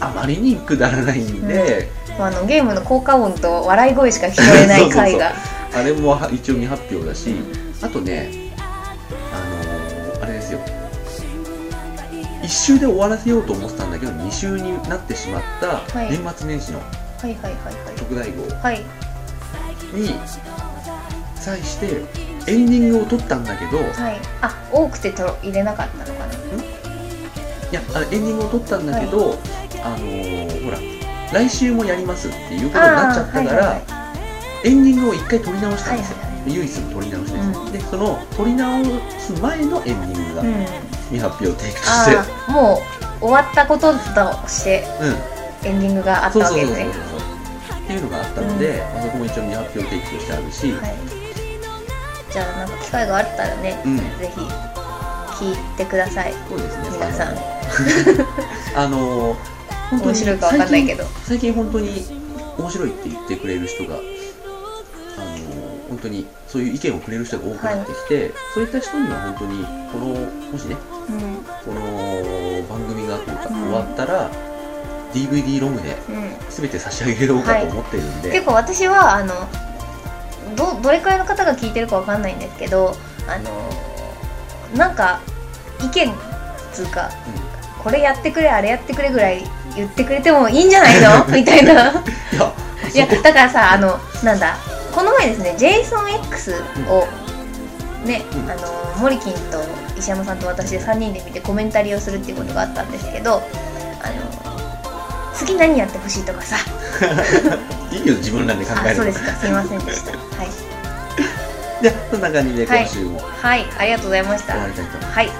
S1: あまりにくだらないんで、
S2: あのゲームの効果音と笑い声しか聞こえない回が
S1: あれもは一応未発表だし、あとね、あのーあれですよ、1週で終わらせようと思ってたんだけど、2週になってしまった
S2: はい。
S1: 年末年始の
S2: はいはいはい
S1: 特大号
S2: はい。はい
S1: に際して、エンディングを撮ったんだけど、い
S2: はい。あ多くてと入れなかったのかな。
S1: や、あれエンディングを撮ったんだけど、あのーほら、来週もやりますっていうことになっちゃったから、エンディングを1回撮り直したんですよ。唯一の撮り直しです、
S2: うん。
S1: でその撮り直す前のエンディングが
S2: うん。
S1: 未発表テイクとして、
S2: もう終わったこととして
S1: うん。
S2: エンディングがあったわけですね。
S1: っていうのがあったので、あそこも一応未発表テイクとしてあるし、
S2: はい。じゃあなんか機会があったらね
S1: うん。
S2: ぜひ聞いてください。
S1: そうですね。
S2: 皆さん。
S1: あのあの本当に
S2: 面白いかわかんないけど。
S1: 最近本当に面白いって言ってくれる人が本当にそういう意見をくれる人が多くなってきて、そういった人には本当にこのもしね
S2: うん。
S1: この番組がというか、
S2: うん。
S1: 終わったら DVD ロムで
S2: うん。
S1: 全て差し上げようかと思ってるんで、
S2: 結構私はあのどどれくらいの方が聞いてるかわかんないんですけどあのなんか意見つうかこれやってくれあれやってくれぐらい言ってくれてもいいんじゃないの？みたいな。い
S1: や
S2: だからさあのなんだこの前ですね JSONX をね、
S1: うん。
S2: あのモリキンと石山さんと私で3人で見てコメンタリーをするっていうことがあったんですけどあの次何やってほしいとかさ。
S1: いいよ自分らで考える
S2: あそうですか。すいませんでした。はい。
S1: じゃあそんな感じで
S2: はい
S1: 今週も。終
S2: はい、ありがとうございました。はい、
S1: はい、
S2: じゃあ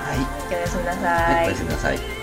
S2: おやすみなさ
S1: はい、お
S2: い
S1: やすみなさい。